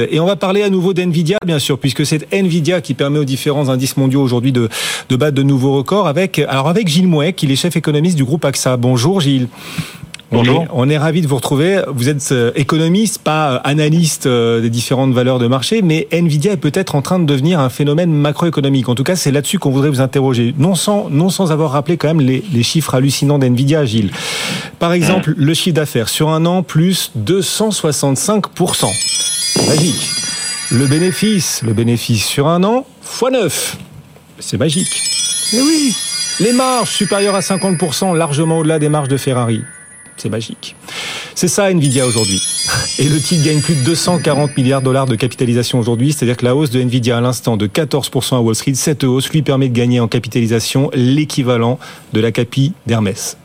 Et on va parler à nouveau d'NVIDIA, bien sûr, puisque c'est NVIDIA qui permet aux différents indices mondiaux aujourd'hui de, de battre de nouveaux records avec, alors avec Gilles Mouet, qui est chef économiste du groupe AXA. Bonjour Gilles. Bonjour. On est, ravi de vous retrouver. Vous êtes euh, économiste, pas euh, analyste euh, des différentes valeurs de marché, mais Nvidia est peut-être en train de devenir un phénomène macroéconomique. En tout cas, c'est là-dessus qu'on voudrait vous interroger. Non sans, non sans avoir rappelé quand même les, les chiffres hallucinants d'Nvidia, Gilles. Par exemple, le chiffre d'affaires sur un an, plus 265%. Magique. Le bénéfice, le bénéfice sur un an, x 9. C'est magique. Mais oui. Les marges supérieures à 50%, largement au-delà des marges de Ferrari. C'est magique. C'est ça Nvidia aujourd'hui. Et le titre gagne plus de 240 milliards de dollars de capitalisation aujourd'hui, c'est-à-dire que la hausse de Nvidia à l'instant de 14% à Wall Street, cette hausse lui permet de gagner en capitalisation l'équivalent de la capi d'Hermès.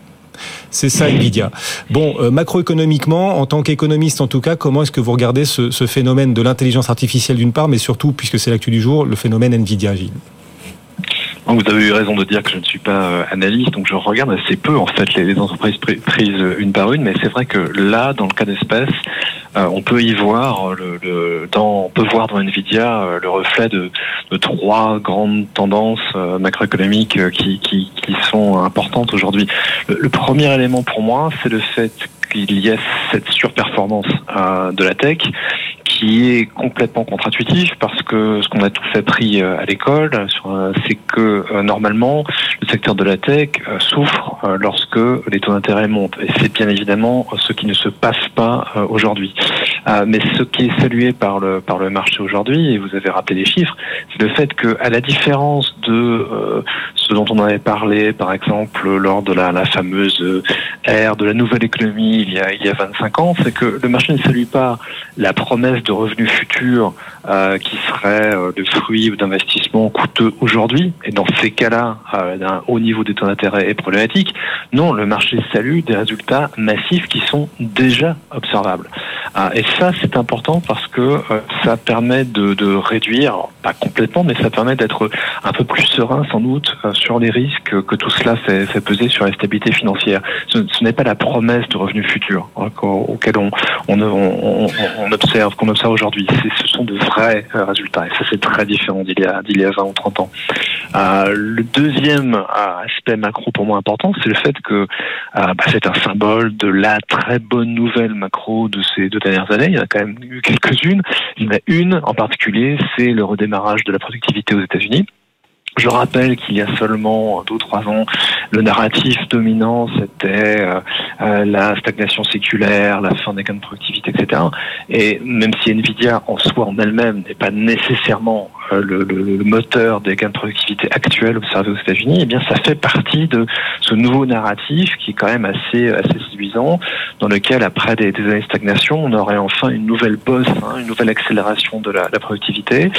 C'est ça Nvidia. Bon, euh, macroéconomiquement, en tant qu'économiste en tout cas, comment est-ce que vous regardez ce, ce phénomène de l'intelligence artificielle d'une part, mais surtout, puisque c'est l'actu du jour, le phénomène Nvidia, Gilles? Vous avez eu raison de dire que je ne suis pas euh, analyste, donc je regarde assez peu en fait les, entreprises prises une par une, mais c'est vrai que là, dans le cas d'espèce, euh, on peut y voir le, le, dans, on peut voir dans Nvidia euh, le reflet de, trois grandes tendances macroéconomiques qui, qui, qui, sont importantes aujourd'hui. Le, le, premier élément pour moi, c'est le fait qu'il y ait cette surperformance de la tech est complètement contre-intuitif parce que ce qu'on a tous appris euh, à l'école, euh, c'est que euh, normalement le secteur de la tech souffre lorsque les taux d'intérêt montent. Et c'est bien évidemment ce qui ne se passe pas aujourd'hui. Mais ce qui est salué par le par le marché aujourd'hui, et vous avez rappelé les chiffres, c'est le fait que à la différence de dont on avait parlé, par exemple, lors de la, fameuse ère de la nouvelle économie il y a il y a 25 ans, c'est que le marché ne salue pas la promesse de revenus futurs euh, qui seraient euh, le fruit d'investissements coûteux aujourd'hui. Et dans ces cas-là, euh, d'un haut niveau des taux d'intérêt est problématique. Non, le marché salue des résultats massifs qui sont déjà observables. Euh, et ça, c'est important parce que euh, ça permet de, réduire, pas complètement, mais ça permet d'être un peu plus serein sans doute sur les risques que tout cela fait, peser sur la stabilité financière. Ce, n'est pas la promesse de revenus futurs hein, auquel on, observe, qu'on observe aujourd'hui. Ce sont de vrais euh, résultats. Et ça, c'est très différent d'il y, a, d'il y a 20 ou 30 ans. Euh, le deuxième euh, aspect macro pour moi important, c'est le fait que bah, c'est un symbole de la très bonne nouvelle macro de ces deux dernières années. Il y en a quand même eu quelques-unes. Il y en a une en particulier, c'est le redémarrage de la productivité aux États-Unis. Je rappelle qu'il y a seulement deux ou trois ans, le narratif dominant, c'était euh, euh, la stagnation séculaire, la fin des gains de productivité, etc. Et même si Nvidia en soi, en elle-même, n'est pas nécessairement euh, le, le, le, moteur des gains de productivité actuels observés aux États-Unis, eh bien, ça fait partie de ce nouveau narratif qui est quand même assez, assez séduisant, dans lequel, après des, des années de stagnation, on aurait enfin une nouvelle bosse, hein, une nouvelle accélération de la, la productivité,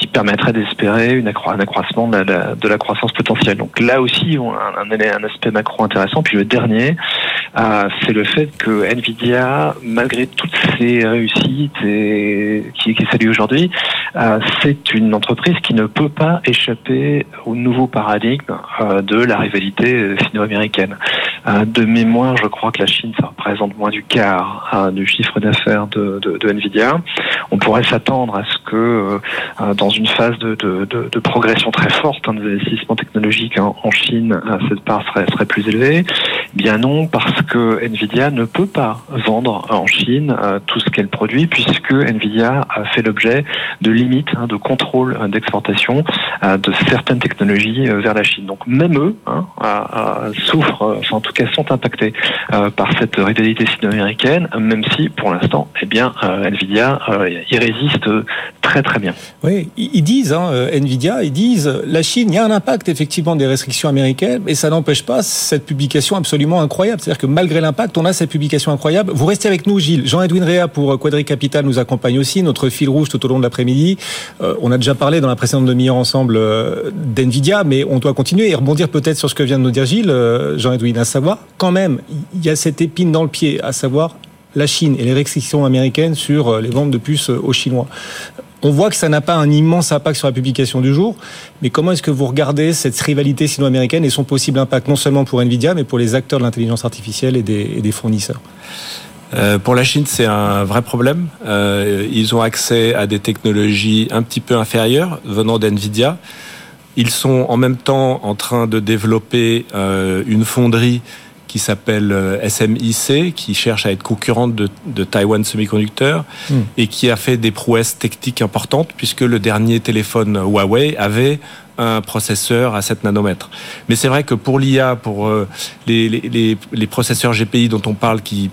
qui permettrait d'espérer un accroissement de la, croissance potentielle. Donc là aussi, un, aspect macro intéressant. Puis le dernier, euh, c'est le fait que Nvidia, malgré toutes ses réussites et qui, qui aujourd'hui, euh, c'est une entreprise qui ne peut pas échapper au nouveau paradigme euh, de la rivalité sino-américaine. De mémoire, je crois que la Chine, ça représente moins du quart du chiffre d'affaires de, Nvidia. On pourrait s'attendre à ce que, dans une phase de, progression très forte hein, des investissements technologiques hein, en Chine, euh, cette part serait, plus élevée. Bien non, parce que Nvidia ne peut pas vendre en Chine tout ce qu'elle produit, puisque Nvidia a fait l'objet de limites, hein, de contrôle d'exportation de certaines technologies vers la Chine. Donc même eux souffrent, enfin en tout cas sont impactés euh, par cette rivalité sino-américaine, même si pour l'instant, eh bien, euh, Nvidia euh, y résiste très très bien. Oui, ils disent, hein, Nvidia, ils disent, la Chine, il y a un impact effectivement des restrictions américaines, mais ça n'empêche pas cette publication absolument incroyable. C'est-à-dire que malgré l'impact, on a cette publication incroyable. Vous restez avec nous, Gilles. Jean-Edwin Réa pour Quadri Capital nous accompagne aussi, notre fil rouge tout au long de l'après-midi. on a déjà parlé dans la précédente demi-heure ensemble d'Nvidia, mais on doit continuer et rebondir peut-être sur ce que vient de nous dire Gilles, Jean-Edwin, à savoir, quand même, il y a cette épine dans le pied, à savoir la Chine et les restrictions américaines sur euh, les ventes de puces euh, aux Chinois. On voit que ça n'a pas un immense impact sur la publication du jour, mais comment est-ce que vous regardez cette rivalité sino-américaine et son possible impact non seulement pour Nvidia, mais pour les acteurs de l'intelligence artificielle et des, fournisseurs? Pour la Chine, c'est un vrai problème. ils ont accès à des technologies un petit peu inférieures venant d'NVIDIA. Ils sont en même temps en train de développer une fonderie qui s'appelle euh, SMIC, qui cherche à être concurrente de, de Taiwan Semiconductor hmm. et qui a fait des prouesses techniques importantes puisque le dernier téléphone Huawei avait un processeur à 7 nanomètres. Mais c'est vrai que pour l'IA, pour euh, les, les, les, processeurs GPI dont on parle qui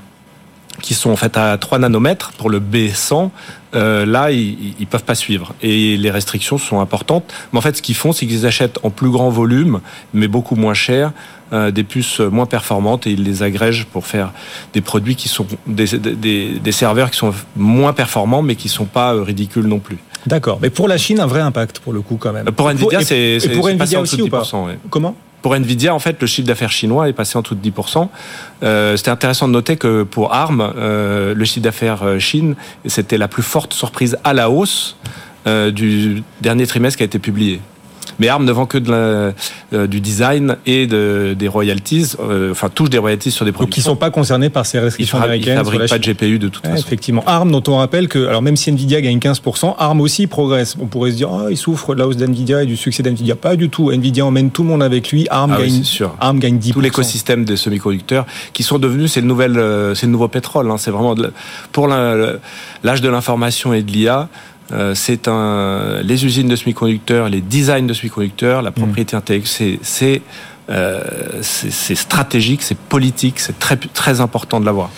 qui sont en fait à 3 nanomètres pour le B100, euh, là, ils, ils peuvent pas suivre. Et les restrictions sont importantes. Mais en fait, ce qu'ils font, c'est qu'ils achètent en plus grand volume, mais beaucoup moins cher, euh, des puces moins performantes et ils les agrègent pour faire des produits qui sont des, des, des serveurs qui sont moins performants, mais qui sont pas euh, ridicules non plus. D'accord. Mais pour la Chine, un vrai impact pour le coup quand même. Pour Nvidia, c'est pour Nvidia aussi ou pas Comment? Pour Nvidia, en fait, le chiffre d'affaires chinois est passé en dessous de 10%. Euh, c'était intéressant de noter que pour ARM, euh, le chiffre d'affaires euh, Chine, c'était la plus forte surprise à la hausse du dernier trimestre qui a été publié. Mais ARM ne vend que de la, euh, du design et de, des royalties, euh, enfin touche des royalties sur des produits. qui ne sont pas concernés par ces restrictions américaines. Ils ne fabriquent pas de GPU de toute façon. Effectivement. ARM, dont on rappelle que, alors même si Nvidia gagne 15%, ARM aussi progresse. On pourrait se dire, oh, il souffre de la hausse d'Nvidia et du succès d'Nvidia. Pas du tout. Nvidia emmène tout le monde avec lui. ARM, ah gagne, sûr. ARM gagne 10%. Tout l'écosystème des semi-conducteurs qui sont devenus, c'est le, nouvel, euh, c'est le nouveau pétrole. Hein. C'est vraiment de, pour l'âge de l'information et de l'IA. Euh, c'est un, les usines de semi-conducteurs, les designs de semi-conducteurs, la propriété mmh. intellectuelle, c'est euh, c'est stratégique, c'est politique, c'est très, très important de l'avoir.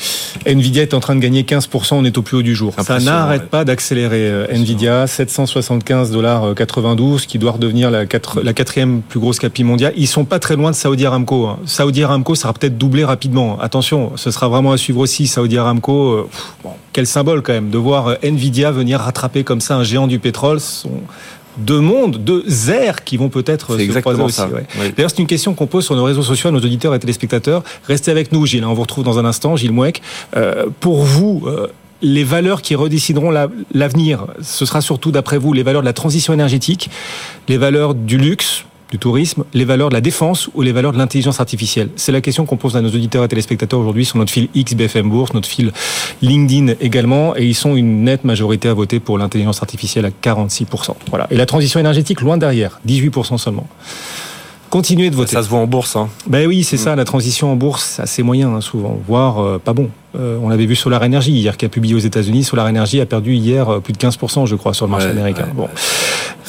Nvidia est en train de gagner 15%, on est au plus haut du jour. Ça n'arrête pas d'accélérer. Euh, Nvidia, 775 dollars 92, qui doit redevenir la, la quatrième plus grosse capi mondiale. Ils sont pas très loin de Saudi Aramco. Hein. Saudi Aramco sera peut-être doublé rapidement. Attention, ce sera vraiment à suivre aussi. Saudi Aramco, euh, bon, quel symbole quand même de voir Nvidia venir rattraper comme ça un géant du pétrole. Son deux mondes, deux airs qui vont peut-être se croiser aussi. D'ailleurs, c'est une question qu'on pose sur nos réseaux sociaux à nos auditeurs et téléspectateurs. Restez avec nous, Gilles. Hein. On vous retrouve dans un instant, Gilles Mouek. Euh, pour vous, euh, les valeurs qui redécideront l'avenir, ce sera surtout, d'après vous, les valeurs de la transition énergétique, les valeurs du luxe, du tourisme, les valeurs de la défense ou les valeurs de l'intelligence artificielle? C'est la question qu'on pose à nos auditeurs et téléspectateurs aujourd'hui sur notre fil XBFM Bourse, notre fil LinkedIn également, et ils sont une nette majorité à voter pour l'intelligence artificielle à 46%. Voilà. Et la transition énergétique loin derrière, 18% seulement. Continuez de voter. Ça se voit en bourse. Hein. Ben oui, c'est mm. ça, la transition en bourse, assez moyen hein, souvent, voire euh, pas bon. Euh, on l'avait vu Solar Energy hier, qui a publié aux États-Unis. Solar Energy a perdu hier euh, plus de 15%, je crois, sur le marché américain. bon.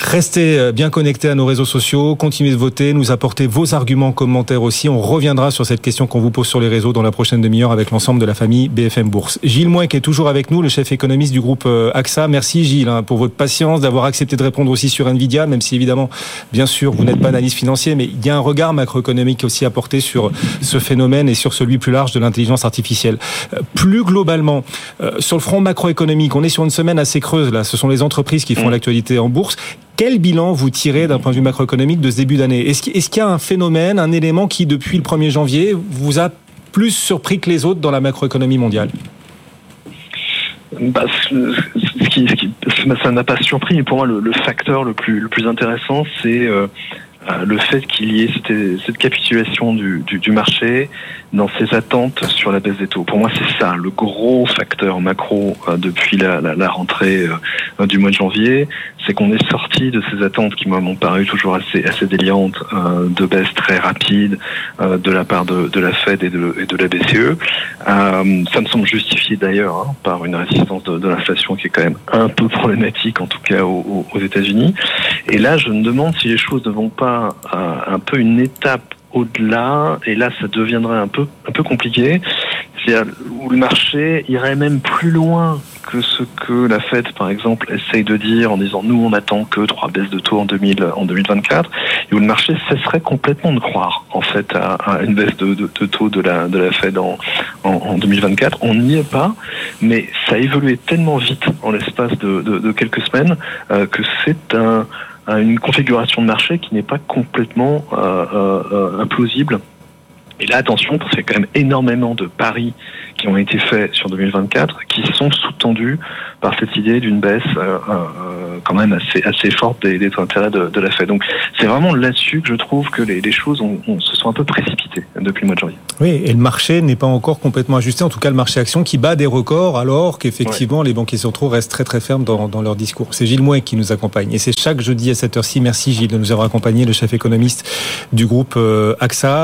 Restez euh, bien connectés à nos réseaux sociaux, continuez de voter, nous apporter vos arguments, commentaires aussi. On reviendra sur cette question qu'on vous pose sur les réseaux dans la prochaine demi-heure avec l'ensemble de la famille BFM Bourse. Gilles qui est toujours avec nous, le chef économiste du groupe AXA. Merci Gilles hein, pour votre patience, d'avoir accepté de répondre aussi sur Nvidia, même si évidemment, bien sûr, vous n'êtes pas analyste financier, mais il y a un regard macroéconomique aussi à porter sur ce phénomène et sur celui plus large de l'intelligence artificielle. Plus globalement, euh, sur le front macroéconomique, on est sur une semaine assez creuse là. Ce sont les entreprises qui font mm. l'actualité en bourse. Quel bilan vous tirez d'un point de vue macroéconomique de ce début d'année Est-ce qu'il y a un phénomène, un élément qui, depuis le 1er janvier, vous a plus surpris que les autres dans la macroéconomie mondiale? Bah, ça n'a pas surpris, mais pour moi, le, facteur le plus, intéressant, c'est euh, le fait qu'il y ait cette, capitulation du, marché dans ses attentes sur la baisse des taux. Pour moi, c'est ça le gros facteur macro euh, depuis la, rentrée euh, du mois de janvier, c'est qu'on est sorti de ces attentes qui m'ont paru toujours assez, déliantes de baisse très rapide de la part de, la Fed et de, la BCE. ça me semble justifié d'ailleurs hein, par une résistance de, de l'inflation qui est quand même un peu problématique, en tout cas aux, aux États-Unis. Et là, je me demande si les choses ne vont pas un peu une étape au-delà, et là ça deviendrait un peu un peu compliqué, où le marché irait même plus loin que ce que la Fed, par exemple, essaye de dire en disant nous on attend que trois baisses de taux en, 2000, en 2024, et où le marché cesserait complètement de croire en fait à, une baisse de, taux de la, de la Fed en, en, 2024. On n'y est pas, mais ça a évolué tellement vite en l'espace de, quelques semaines euh, que c'est un une configuration de marché qui n'est pas complètement euh, euh, euh, implausible. Et là, attention, parce qu'il y a quand même énormément de paris qui ont été faits sur 2024 qui sont sous-tendus par cette idée d'une baisse quand même assez, assez forte des, des intérêts de, de, la Fed. Donc c'est vraiment là-dessus que je trouve que les, les choses ont, se sont un peu précipitées depuis le mois de janvier. Oui, et le marché n'est pas encore complètement ajusté, en tout cas le marché action qui bat des records alors qu'effectivement les banquiers centraux restent très très fermes dans, dans leur discours. C'est Gilles Mouet qui nous accompagne et c'est chaque jeudi à cette heure-ci. Merci Gilles de nous avoir accompagné, le chef économiste du groupe AXA.